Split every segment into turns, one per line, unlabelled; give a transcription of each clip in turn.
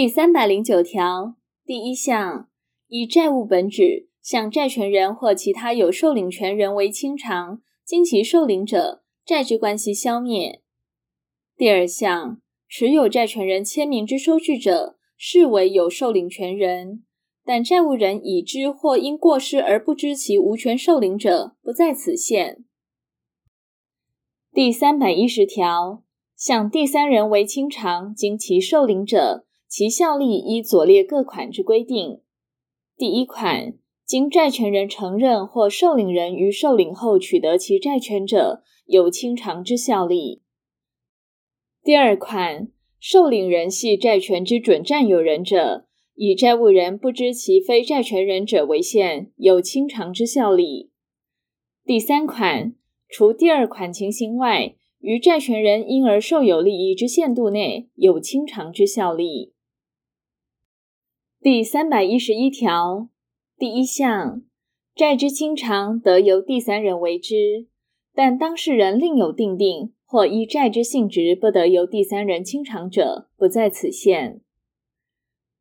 第三百零九条第一项，以债务本质向债权人或其他有受领权人为清偿，经其受领者，债之关系消灭。第二项，持有债权人签名之收据者，视为有受领权人，但债务人已知或因过失而不知其无权受领者，不在此限。第三百一十条，向第三人为清偿，经其受领者，其效力依左列各款之规定：第一款，经债权人承认或受领人于受领后取得其债权者，有清偿之效力。第二款，受领人系债权之准占有人者，以债务人不知其非债权人者为限，有清偿之效力。第三款，除第二款情形外，于债权人因而受有利益之限度内，有清偿之效力。第三百一十一条第一项，债之清偿得由第三人为之，但当事人另有订定。或依债之性质不得由第三人清偿者，不在此限。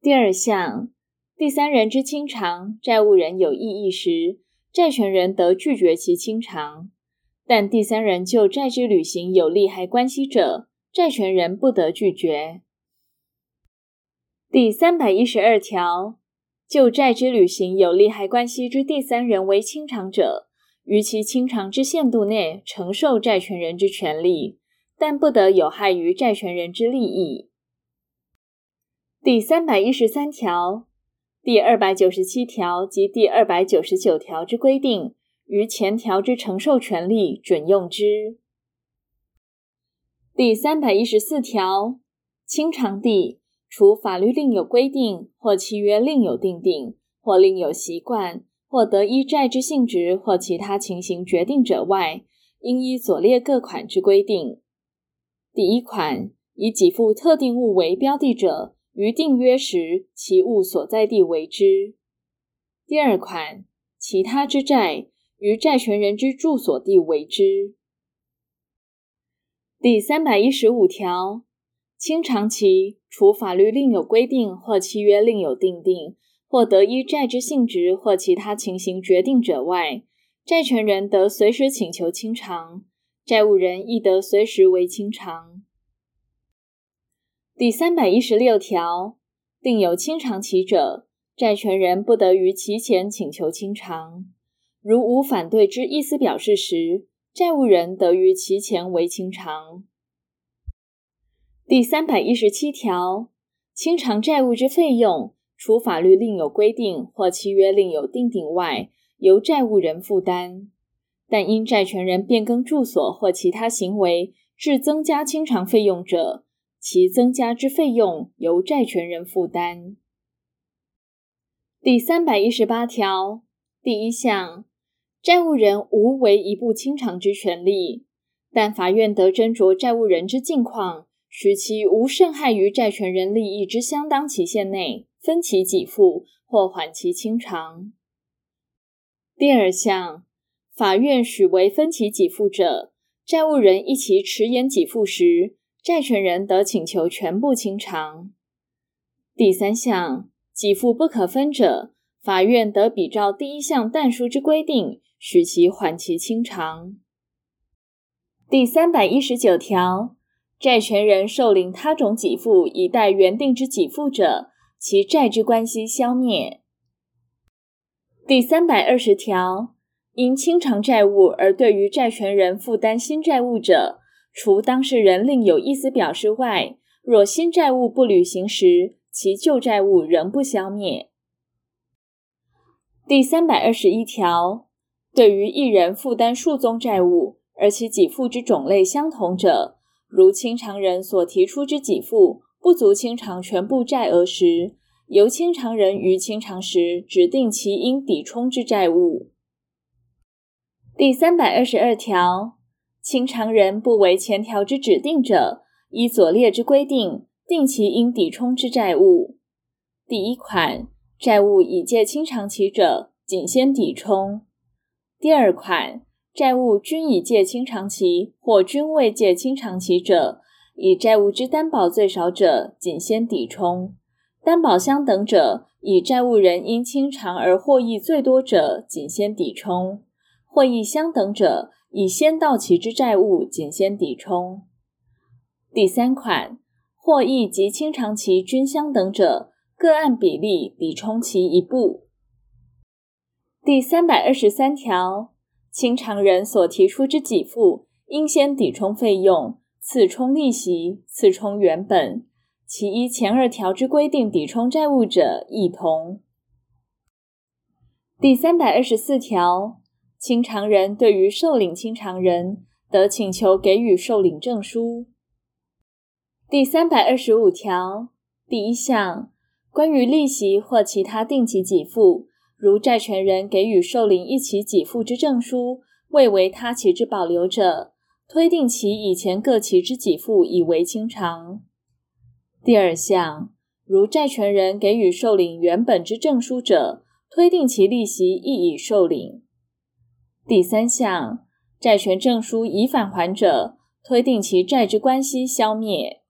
第二项，第三人之清偿，债务人有异议时，债权人得拒绝其清偿；但第三人就债之履行有利害关系者，债权人不得拒绝。第三百一十二条，就债之履行有利害关系之第三人为清偿者，于其清偿之限度内承受债权人之权利，但不得有害于债权人之利益。第三百一十三条、第二百九十七条及第二百九十九条之规定，于前条之承受权利准用之。第三百一十四条，清偿地，除法律另有规定，或契约另有订定，或另有习惯。或得依债之性质或其他情形决定者外，应依左列各款之规定：第一款，以给付特定物为标的者，于订约时其物所在地为之；第二款，其他之债，于债权人之住所地为之。第三百一十五条，清偿期，除法律另有规定或契约另有订定。或得依债之性质或其他情形决定者外，债权人得随时请求清偿，债务人亦得随时为清偿。第三百一十六条，定有清偿期者，债权人不得于期前请求清偿。如无反对之意思表示时，债务人得于期前为清偿。第三百一十七条，清偿债务之费用。除法律另有规定或契约另有订定外，由债务人负担；但因债权人变更住所或其他行为致增加清偿费用者，其增加之费用由债权人负担。第三百一十八条第一项，债务人无为一步清偿之权利，但法院得斟酌债务人之境况，使其无甚害于债权人利益之相当期限内。分期给付或缓期清偿。第二项，法院许为分期给付者，债务人依其迟延给付时，债权人得请求全部清偿。第三项，给付不可分者，法院得比照第一项但书之规定，许其缓期清偿。第三百一十九条，债权人受领他种给付以代原定之给付者，其债之关系消灭。第三百二十条，因清偿债务而对于债权人负担新债务者，除当事人另有意思表示外，若新债务不履行时，其旧债务仍不消灭。第三百二十一条，对于一人负担数宗债务，而其给付之种类相同者，如清偿人所提出之给付。不足清偿全部债额时，由清偿人于清偿时指定其应抵充之债务。第三百二十二条，清偿人不为前条之指定者，依左列之规定定其应抵充之债务。第一款，债务已届清偿期者，仅先抵充；第二款，债务均已届清偿期或均未届清偿期者，以债务之担保最少者，仅先抵充；担保相等者，以债务人因清偿而获益最多者，仅先抵充；获益相等者，以先到期之债务仅先抵充。第三款，获益及清偿期均相等者，各按比例抵充其一部。第三百二十三条，清偿人所提出之给付，应先抵充费用，次充利息，次充原本。其依前二条之规定抵充债务者，亦同。第三百二十四条，清偿人对于受领清偿人，得请求给予受领证书。第三百二十五条第一项，关于利息或其他定期给付，如债权人给予受领一期给付之证书，未为他期之保留者，推定其以前各期之给付已为清偿。第二项，如债权人给予受领原本之证书者，推定其利息亦已受领。第三项，债权证书已返还者，推定其债之关系消灭。